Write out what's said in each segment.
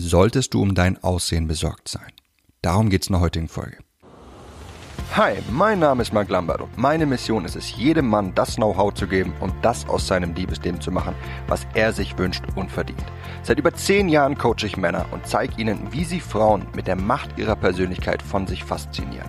solltest du um dein Aussehen besorgt sein. Darum geht's in der heutigen Folge. Hi, mein Name ist Mark Lambert und meine Mission ist es, jedem Mann das Know-how zu geben und das aus seinem Liebesleben zu machen, was er sich wünscht und verdient. Seit über zehn Jahren coache ich Männer und zeige ihnen, wie sie Frauen mit der Macht ihrer Persönlichkeit von sich faszinieren.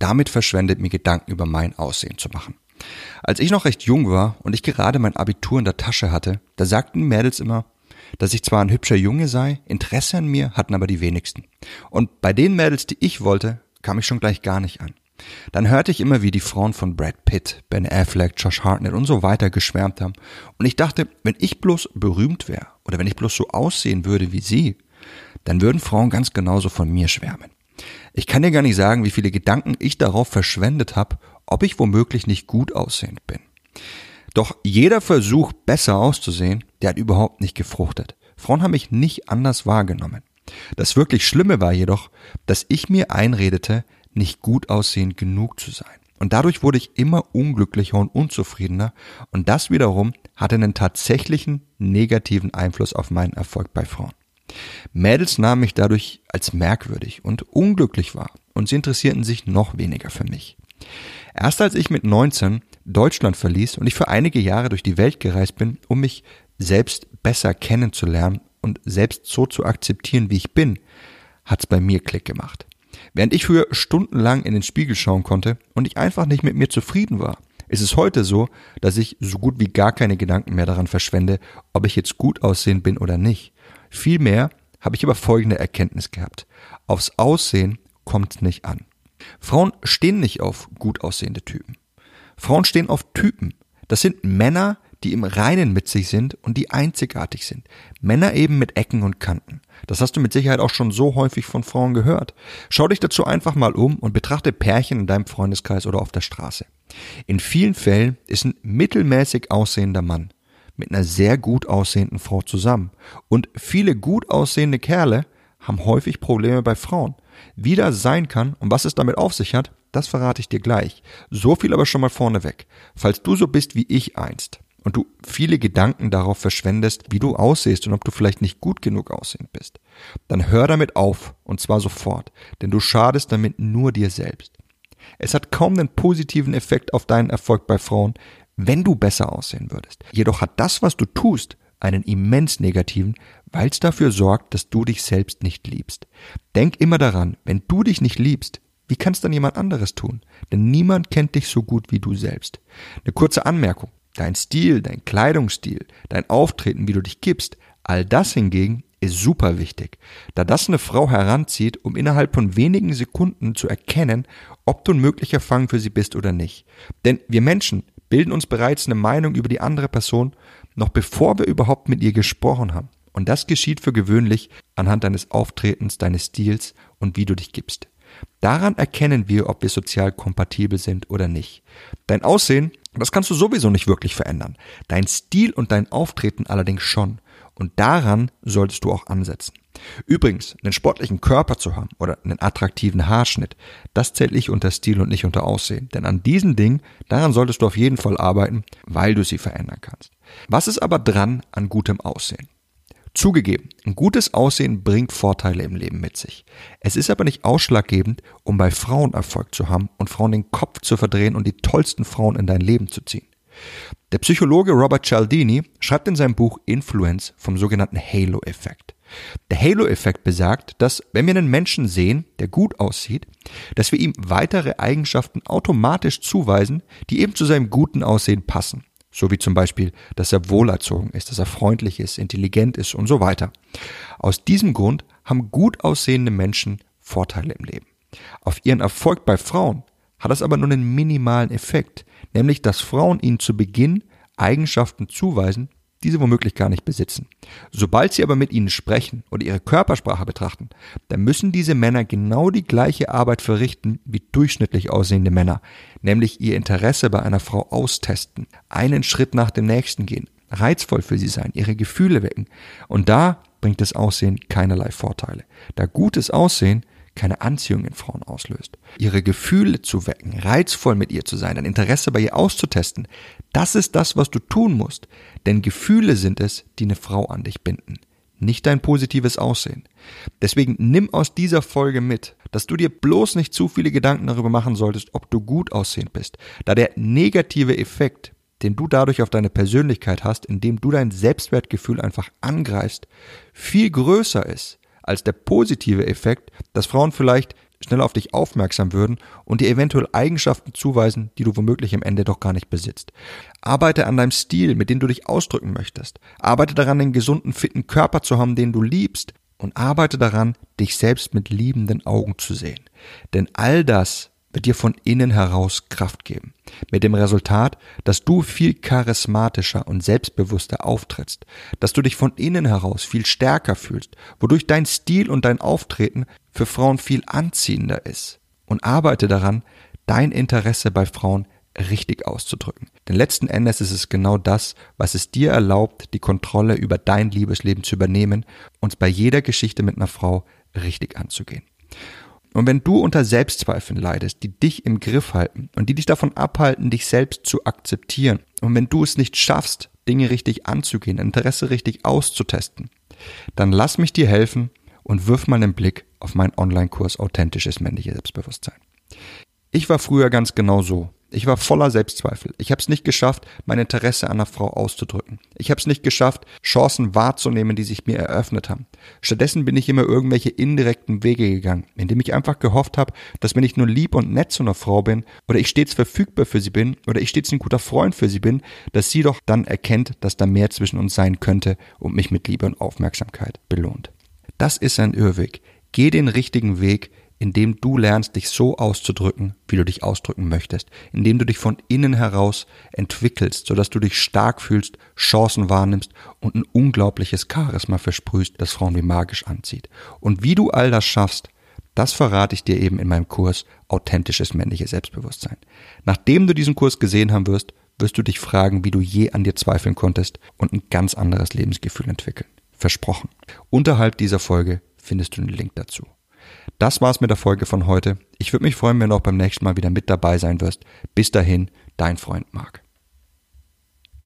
damit verschwendet, mir Gedanken über mein Aussehen zu machen. Als ich noch recht jung war und ich gerade mein Abitur in der Tasche hatte, da sagten Mädels immer, dass ich zwar ein hübscher Junge sei, Interesse an mir hatten aber die wenigsten. Und bei den Mädels, die ich wollte, kam ich schon gleich gar nicht an. Dann hörte ich immer, wie die Frauen von Brad Pitt, Ben Affleck, Josh Hartnett und so weiter geschwärmt haben. Und ich dachte, wenn ich bloß berühmt wäre oder wenn ich bloß so aussehen würde wie sie, dann würden Frauen ganz genauso von mir schwärmen. Ich kann dir gar nicht sagen, wie viele Gedanken ich darauf verschwendet habe, ob ich womöglich nicht gut aussehend bin. Doch jeder Versuch, besser auszusehen, der hat überhaupt nicht gefruchtet. Frauen haben mich nicht anders wahrgenommen. Das wirklich Schlimme war jedoch, dass ich mir einredete, nicht gut aussehend genug zu sein. Und dadurch wurde ich immer unglücklicher und unzufriedener und das wiederum hatte einen tatsächlichen negativen Einfluss auf meinen Erfolg bei Frauen. Mädels nahmen mich dadurch als merkwürdig und unglücklich wahr und sie interessierten sich noch weniger für mich. Erst als ich mit 19 Deutschland verließ und ich für einige Jahre durch die Welt gereist bin, um mich selbst besser kennenzulernen und selbst so zu akzeptieren, wie ich bin, hat's bei mir Klick gemacht. Während ich früher stundenlang in den Spiegel schauen konnte und ich einfach nicht mit mir zufrieden war, ist es heute so, dass ich so gut wie gar keine Gedanken mehr daran verschwende, ob ich jetzt gut aussehen bin oder nicht. Vielmehr habe ich aber folgende Erkenntnis gehabt. Aufs Aussehen kommt nicht an. Frauen stehen nicht auf gut aussehende Typen. Frauen stehen auf Typen. Das sind Männer, die im Reinen mit sich sind und die einzigartig sind. Männer eben mit Ecken und Kanten. Das hast du mit Sicherheit auch schon so häufig von Frauen gehört. Schau dich dazu einfach mal um und betrachte Pärchen in deinem Freundeskreis oder auf der Straße. In vielen Fällen ist ein mittelmäßig aussehender Mann mit einer sehr gut aussehenden Frau zusammen. Und viele gut aussehende Kerle haben häufig Probleme bei Frauen. Wie das sein kann und was es damit auf sich hat, das verrate ich dir gleich. So viel aber schon mal vorneweg. Falls du so bist wie ich einst und du viele Gedanken darauf verschwendest, wie du aussiehst und ob du vielleicht nicht gut genug aussehend bist, dann hör damit auf und zwar sofort, denn du schadest damit nur dir selbst. Es hat kaum einen positiven Effekt auf deinen Erfolg bei Frauen, wenn du besser aussehen würdest. Jedoch hat das, was du tust, einen immens negativen, weil es dafür sorgt, dass du dich selbst nicht liebst. Denk immer daran, wenn du dich nicht liebst, wie kann es dann jemand anderes tun? Denn niemand kennt dich so gut wie du selbst. Eine kurze Anmerkung. Dein Stil, dein Kleidungsstil, dein Auftreten, wie du dich gibst, all das hingegen ist super wichtig, da das eine Frau heranzieht, um innerhalb von wenigen Sekunden zu erkennen, ob du ein möglicher Fang für sie bist oder nicht. Denn wir Menschen bilden uns bereits eine Meinung über die andere Person, noch bevor wir überhaupt mit ihr gesprochen haben. Und das geschieht für gewöhnlich anhand deines Auftretens, deines Stils und wie du dich gibst. Daran erkennen wir, ob wir sozial kompatibel sind oder nicht. Dein Aussehen, das kannst du sowieso nicht wirklich verändern. Dein Stil und dein Auftreten allerdings schon. Und daran solltest du auch ansetzen. Übrigens, einen sportlichen Körper zu haben oder einen attraktiven Haarschnitt, das zählt ich unter Stil und nicht unter Aussehen. Denn an diesen Dingen, daran solltest du auf jeden Fall arbeiten, weil du sie verändern kannst. Was ist aber dran an gutem Aussehen? Zugegeben, ein gutes Aussehen bringt Vorteile im Leben mit sich. Es ist aber nicht ausschlaggebend, um bei Frauen Erfolg zu haben und Frauen den Kopf zu verdrehen und die tollsten Frauen in dein Leben zu ziehen. Der Psychologe Robert Cialdini schreibt in seinem Buch Influence vom sogenannten Halo-Effekt. Der Halo-Effekt besagt, dass wenn wir einen Menschen sehen, der gut aussieht, dass wir ihm weitere Eigenschaften automatisch zuweisen, die eben zu seinem guten Aussehen passen. So wie zum Beispiel, dass er wohlerzogen ist, dass er freundlich ist, intelligent ist und so weiter. Aus diesem Grund haben gut aussehende Menschen Vorteile im Leben. Auf ihren Erfolg bei Frauen hat das aber nur einen minimalen Effekt, nämlich dass Frauen ihnen zu Beginn Eigenschaften zuweisen, die sie womöglich gar nicht besitzen. Sobald sie aber mit ihnen sprechen oder ihre Körpersprache betrachten, dann müssen diese Männer genau die gleiche Arbeit verrichten wie durchschnittlich aussehende Männer, nämlich ihr Interesse bei einer Frau austesten, einen Schritt nach dem nächsten gehen, reizvoll für sie sein, ihre Gefühle wecken. Und da bringt das Aussehen keinerlei Vorteile. Da gutes Aussehen keine Anziehung in Frauen auslöst. Ihre Gefühle zu wecken, reizvoll mit ihr zu sein, ein Interesse bei ihr auszutesten, das ist das, was du tun musst. Denn Gefühle sind es, die eine Frau an dich binden, nicht dein positives Aussehen. Deswegen nimm aus dieser Folge mit, dass du dir bloß nicht zu viele Gedanken darüber machen solltest, ob du gut aussehend bist, da der negative Effekt, den du dadurch auf deine Persönlichkeit hast, indem du dein Selbstwertgefühl einfach angreifst, viel größer ist als der positive Effekt, dass Frauen vielleicht schnell auf dich aufmerksam würden und dir eventuell Eigenschaften zuweisen, die du womöglich im Ende doch gar nicht besitzt. Arbeite an deinem Stil, mit dem du dich ausdrücken möchtest. Arbeite daran, einen gesunden, fitten Körper zu haben, den du liebst. Und arbeite daran, dich selbst mit liebenden Augen zu sehen. Denn all das wird dir von innen heraus Kraft geben. Mit dem Resultat, dass du viel charismatischer und selbstbewusster auftrittst, dass du dich von innen heraus viel stärker fühlst, wodurch dein Stil und dein Auftreten für Frauen viel anziehender ist. Und arbeite daran, dein Interesse bei Frauen richtig auszudrücken. Denn letzten Endes ist es genau das, was es dir erlaubt, die Kontrolle über dein Liebesleben zu übernehmen und bei jeder Geschichte mit einer Frau richtig anzugehen. Und wenn du unter Selbstzweifeln leidest, die dich im Griff halten und die dich davon abhalten, dich selbst zu akzeptieren, und wenn du es nicht schaffst, Dinge richtig anzugehen, Interesse richtig auszutesten, dann lass mich dir helfen und wirf mal einen Blick auf meinen Online-Kurs Authentisches männliches Selbstbewusstsein. Ich war früher ganz genau so. Ich war voller Selbstzweifel. Ich habe es nicht geschafft, mein Interesse an einer Frau auszudrücken. Ich habe es nicht geschafft, Chancen wahrzunehmen, die sich mir eröffnet haben. Stattdessen bin ich immer irgendwelche indirekten Wege gegangen, indem ich einfach gehofft habe, dass wenn ich nur lieb und nett zu einer Frau bin oder ich stets verfügbar für sie bin oder ich stets ein guter Freund für sie bin, dass sie doch dann erkennt, dass da mehr zwischen uns sein könnte und mich mit Liebe und Aufmerksamkeit belohnt. Das ist ein Irrweg. Geh den richtigen Weg, indem du lernst, dich so auszudrücken, wie du dich ausdrücken möchtest, indem du dich von innen heraus entwickelst, sodass du dich stark fühlst, Chancen wahrnimmst und ein unglaubliches Charisma versprühst, das Frauen wie magisch anzieht. Und wie du all das schaffst, das verrate ich dir eben in meinem Kurs Authentisches männliches Selbstbewusstsein. Nachdem du diesen Kurs gesehen haben wirst, wirst du dich fragen, wie du je an dir zweifeln konntest und ein ganz anderes Lebensgefühl entwickeln. Versprochen. Unterhalb dieser Folge findest du den Link dazu. Das war's mit der Folge von heute. Ich würde mich freuen, wenn du auch beim nächsten Mal wieder mit dabei sein wirst. Bis dahin, dein Freund Marc.